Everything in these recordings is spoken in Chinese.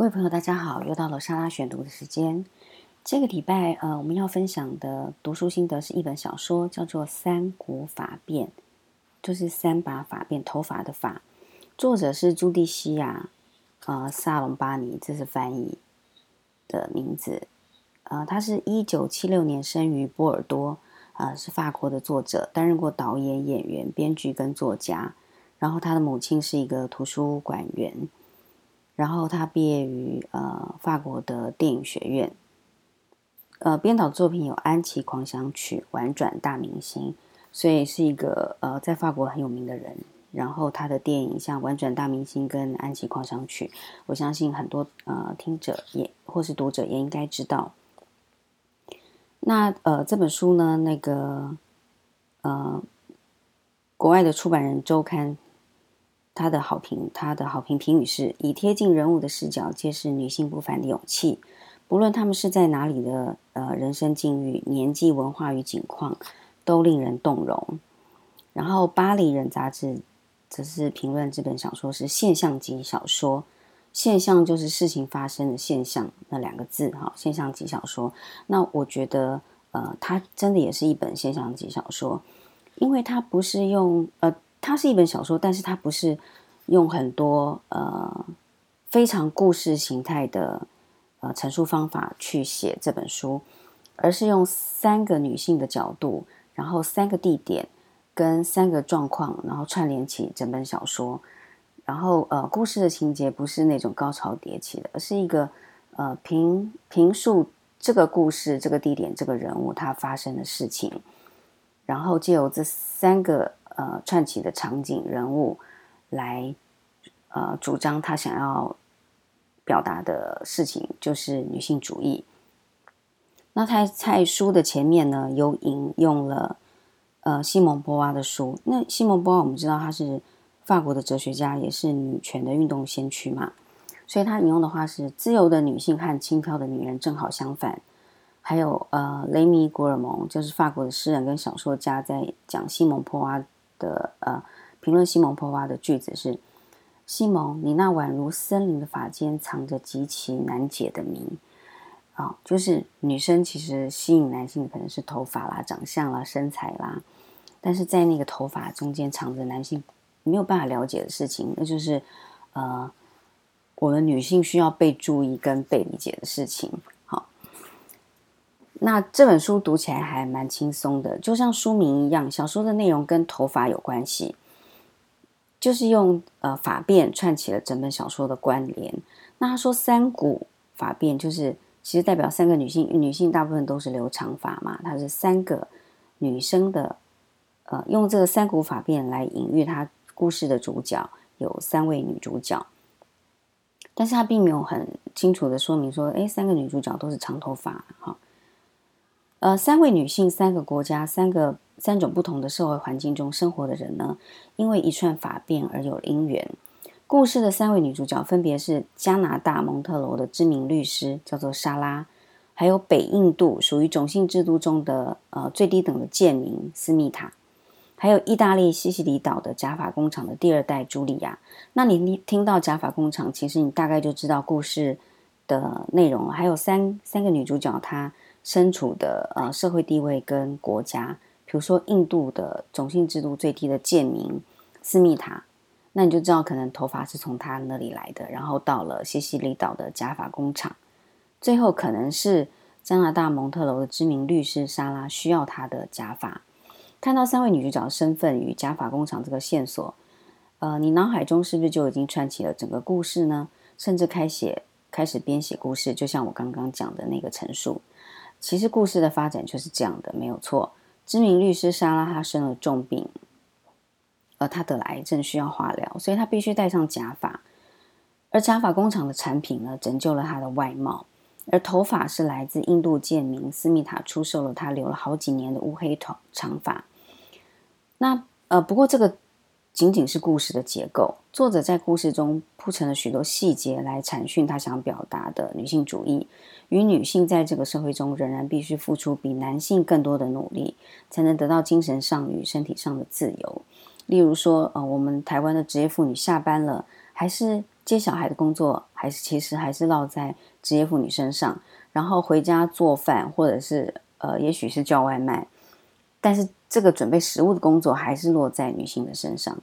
各位朋友，大家好，又到了莎拉选读的时间。这个礼拜，呃，我们要分享的读书心得是一本小说，叫做《三股法变》，就是三把法变，头发的法。作者是朱蒂西亚，呃，萨隆巴尼，这是翻译的名字。呃，他是一九七六年生于波尔多，呃，是法国的作者，担任过导演、演员、编剧跟作家。然后他的母亲是一个图书馆员，然后他毕业于呃法国的电影学院，呃编导作品有《安琪狂想曲》《婉转大明星》，所以是一个呃在法国很有名的人。然后他的电影像《婉转大明星》跟《安琪狂想曲》，我相信很多呃听者也或是读者也应该知道。那呃这本书呢，那个呃国外的出版人周刊。他的好评，他的好评评语是以贴近人物的视角，揭示女性不凡的勇气。不论他们是在哪里的呃人生境遇、年纪、文化与境况，都令人动容。然后，《巴黎人》杂志则是评论这本小说是现象级小说。现象就是事情发生的现象那两个字哈，现象级小说。那我觉得呃，它真的也是一本现象级小说，因为它不是用呃。它是一本小说，但是它不是用很多呃非常故事形态的呃陈述方法去写这本书，而是用三个女性的角度，然后三个地点跟三个状况，然后串联起整本小说。然后呃，故事的情节不是那种高潮迭起的，而是一个呃评评述这个故事、这个地点、这个人物他发生的事情，然后借由这三个。呃，串起的场景人物来，呃，主张他想要表达的事情就是女性主义。那他在书的前面呢，有引用了呃西蒙波娃的书。那西蒙波娃我们知道他是法国的哲学家，也是女权的运动先驱嘛，所以他引用的话是：自由的女性和轻佻的女人正好相反。还有呃，雷米古尔蒙就是法国的诗人跟小说家，在讲西蒙波娃。的呃，评论西蒙波娃的句子是：西蒙，你那宛如森林的发间藏着极其难解的谜啊！就是女生其实吸引男性可能是头发啦、长相啦、身材啦，但是在那个头发中间藏着男性没有办法了解的事情，那就是呃，我们女性需要被注意跟被理解的事情。那这本书读起来还蛮轻松的，就像书名一样，小说的内容跟头发有关系，就是用呃发辫串起了整本小说的关联。那他说三股发辫，就是其实代表三个女性，女性大部分都是留长发嘛，它是三个女生的，呃，用这个三股发辫来隐喻她故事的主角有三位女主角，但是他并没有很清楚的说明说，哎，三个女主角都是长头发，哈。呃，三位女性，三个国家，三个三种不同的社会环境中生活的人呢，因为一串法变而有姻缘。故事的三位女主角分别是加拿大蒙特罗的知名律师，叫做莎拉；还有北印度属于种姓制度中的呃最低等的贱民斯密塔；还有意大利西西里岛的假发工厂的第二代茱莉亚。那你听到假发工厂，其实你大概就知道故事的内容。还有三三个女主角，她。身处的呃社会地位跟国家，比如说印度的种姓制度最低的贱民斯密塔，那你就知道可能头发是从他那里来的，然后到了西西里岛的假发工厂，最后可能是加拿大蒙特楼的知名律师莎拉需要她的假发。看到三位女主角身份与假发工厂这个线索，呃，你脑海中是不是就已经串起了整个故事呢？甚至开写开始编写故事，就像我刚刚讲的那个陈述。其实故事的发展就是这样的，没有错。知名律师莎拉她生了重病，而她得了癌症，需要化疗，所以她必须戴上假发。而假发工厂的产品呢，拯救了她的外貌。而头发是来自印度贱民斯密塔出售了她留了好几年的乌黑头长发。那呃，不过这个。仅仅是故事的结构，作者在故事中铺陈了许多细节来阐述他想表达的女性主义与女性在这个社会中仍然必须付出比男性更多的努力，才能得到精神上与身体上的自由。例如说，呃，我们台湾的职业妇女下班了，还是接小孩的工作，还是其实还是落在职业妇女身上，然后回家做饭，或者是呃，也许是叫外卖，但是这个准备食物的工作还是落在女性的身上。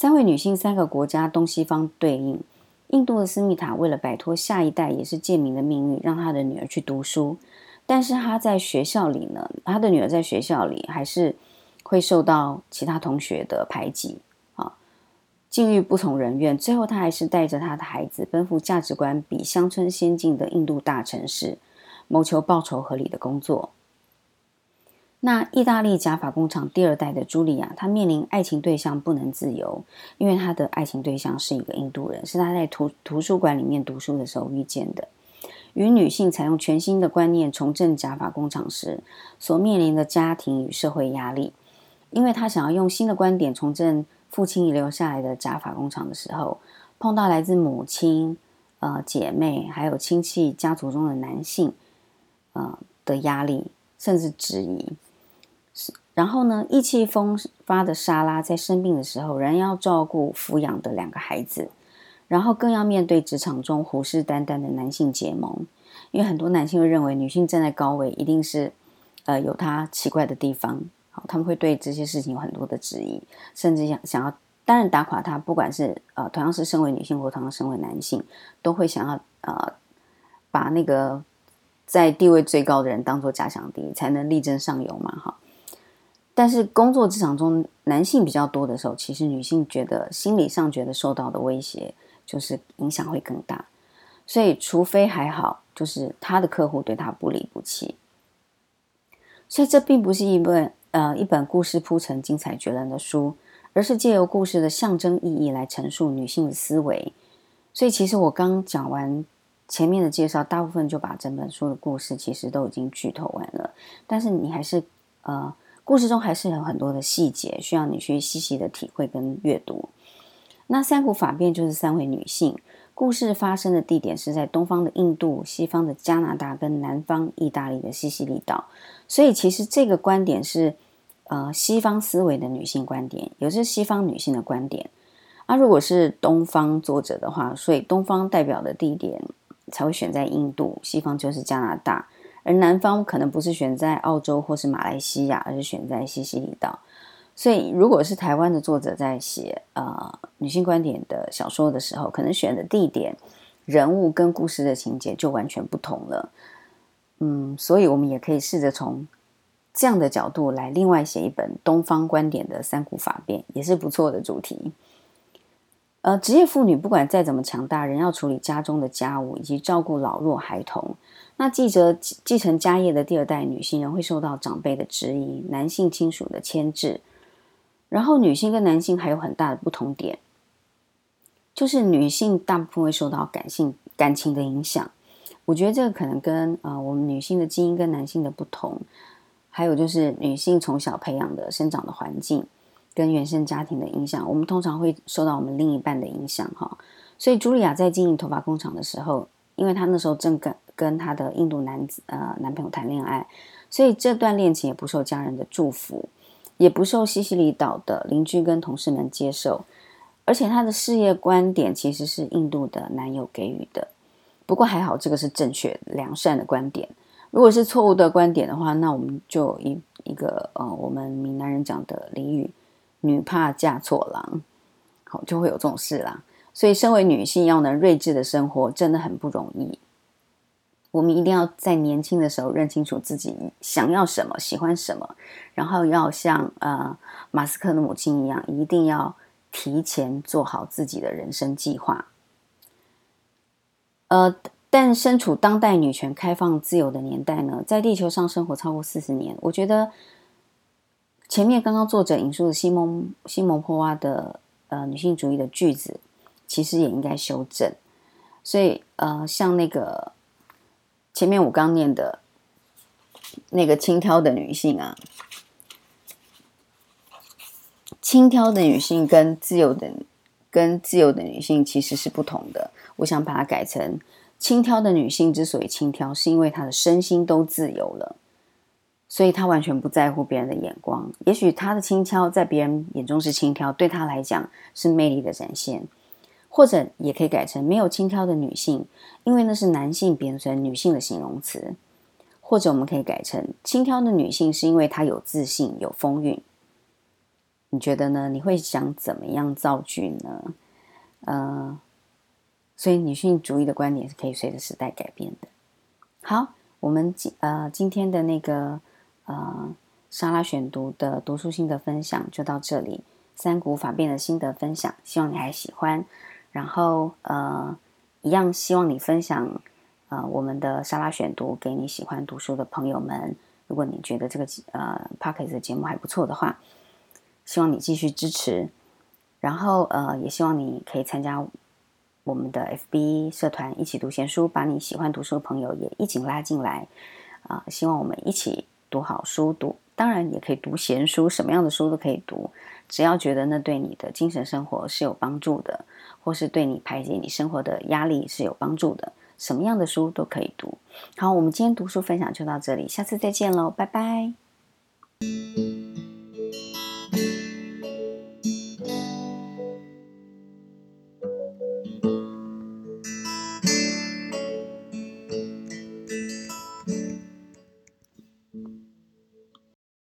三位女性，三个国家，东西方对应。印度的斯密塔为了摆脱下一代也是贱民的命运，让他的女儿去读书。但是他在学校里呢，他的女儿在学校里还是会受到其他同学的排挤啊，境遇不从人愿。最后，他还是带着他的孩子奔赴价值观比乡村先进的印度大城市，谋求报酬合理的工作。那意大利假发工厂第二代的茱莉亚，她面临爱情对象不能自由，因为她的爱情对象是一个印度人，是她在图图书馆里面读书的时候遇见的。与女性采用全新的观念重振假发工厂时，所面临的家庭与社会压力，因为她想要用新的观点重振父亲遗留下来的假发工厂的时候，碰到来自母亲、呃姐妹还有亲戚家族中的男性，呃的压力甚至质疑。然后呢，意气风发的莎拉在生病的时候，仍要照顾抚养的两个孩子，然后更要面对职场中虎视眈眈的男性结盟。因为很多男性会认为，女性站在高位，一定是呃有她奇怪的地方。好，他们会对这些事情有很多的质疑，甚至想想要当然打垮她。不管是呃同样是身为女性，或同样身为男性，都会想要呃把那个在地位最高的人当做假想敌，才能力争上游嘛。哈。但是工作职场中男性比较多的时候，其实女性觉得心理上觉得受到的威胁就是影响会更大。所以除非还好，就是他的客户对他不离不弃。所以这并不是一本呃一本故事铺陈精彩绝伦的书，而是借由故事的象征意义来陈述女性的思维。所以其实我刚讲完前面的介绍，大部分就把整本书的故事其实都已经剧透完了。但是你还是呃。故事中还是有很多的细节需要你去细细的体会跟阅读。那三股法变就是三位女性，故事发生的地点是在东方的印度、西方的加拿大跟南方意大利的西西里岛。所以其实这个观点是呃西方思维的女性观点，也是西方女性的观点。那如果是东方作者的话，所以东方代表的地点才会选在印度，西方就是加拿大。而南方可能不是选在澳洲或是马来西亚，而是选在西西里岛。所以，如果是台湾的作者在写呃女性观点的小说的时候，可能选的地点、人物跟故事的情节就完全不同了。嗯，所以我们也可以试着从这样的角度来另外写一本东方观点的三股法变，也是不错的主题。呃，职业妇女不管再怎么强大，仍要处理家中的家务以及照顾老弱孩童。那继着继承家业的第二代女性人会受到长辈的质疑，男性亲属的牵制，然后女性跟男性还有很大的不同点，就是女性大部分会受到感性感情的影响。我觉得这个可能跟呃我们女性的基因跟男性的不同，还有就是女性从小培养的生长的环境跟原生家庭的影响，我们通常会受到我们另一半的影响哈。所以茱莉亚在经营头发工厂的时候，因为她那时候正跟跟她的印度男子呃男朋友谈恋爱，所以这段恋情也不受家人的祝福，也不受西西里岛的邻居跟同事们接受，而且她的事业观点其实是印度的男友给予的。不过还好，这个是正确良善的观点。如果是错误的观点的话，那我们就一一个呃，我们闽南人讲的俚语“女怕嫁错郎”，好就会有这种事啦。所以，身为女性要能睿智的生活，真的很不容易。我们一定要在年轻的时候认清楚自己想要什么、喜欢什么，然后要像呃马斯克的母亲一样，一定要提前做好自己的人生计划。呃，但身处当代女权开放自由的年代呢，在地球上生活超过四十年，我觉得前面刚刚作者引述的西蒙西蒙波娃的呃女性主义的句子，其实也应该修正。所以呃，像那个。前面我刚念的那个轻佻的女性啊，轻佻的女性跟自由的跟自由的女性其实是不同的。我想把它改成：轻佻的女性之所以轻佻，是因为她的身心都自由了，所以她完全不在乎别人的眼光。也许她的轻佻在别人眼中是轻佻，对她来讲是魅力的展现。或者也可以改成没有轻佻的女性，因为那是男性变成女性的形容词。或者我们可以改成轻佻的女性，是因为她有自信、有风韵。你觉得呢？你会想怎么样造句呢？呃，所以女性主义的观点是可以随着时代改变的。好，我们今呃今天的那个呃莎拉选读的读书心得分享就到这里，三股法变的心得分享，希望你还喜欢。然后呃，一样希望你分享。呃，我们的沙拉选读给你喜欢读书的朋友们，如果你觉得这个呃 p o c k e t 的节目还不错的话，希望你继续支持。然后呃，也希望你可以参加我们的 FB 社团，一起读闲书，把你喜欢读书的朋友也一起拉进来。啊，希望我们一起读好书，读当然也可以读闲书，什么样的书都可以读，只要觉得那对你的精神生活是有帮助的，或是对你排解你生活的压力是有帮助的。什么样的书都可以读。好，我们今天读书分享就到这里，下次再见喽，拜拜。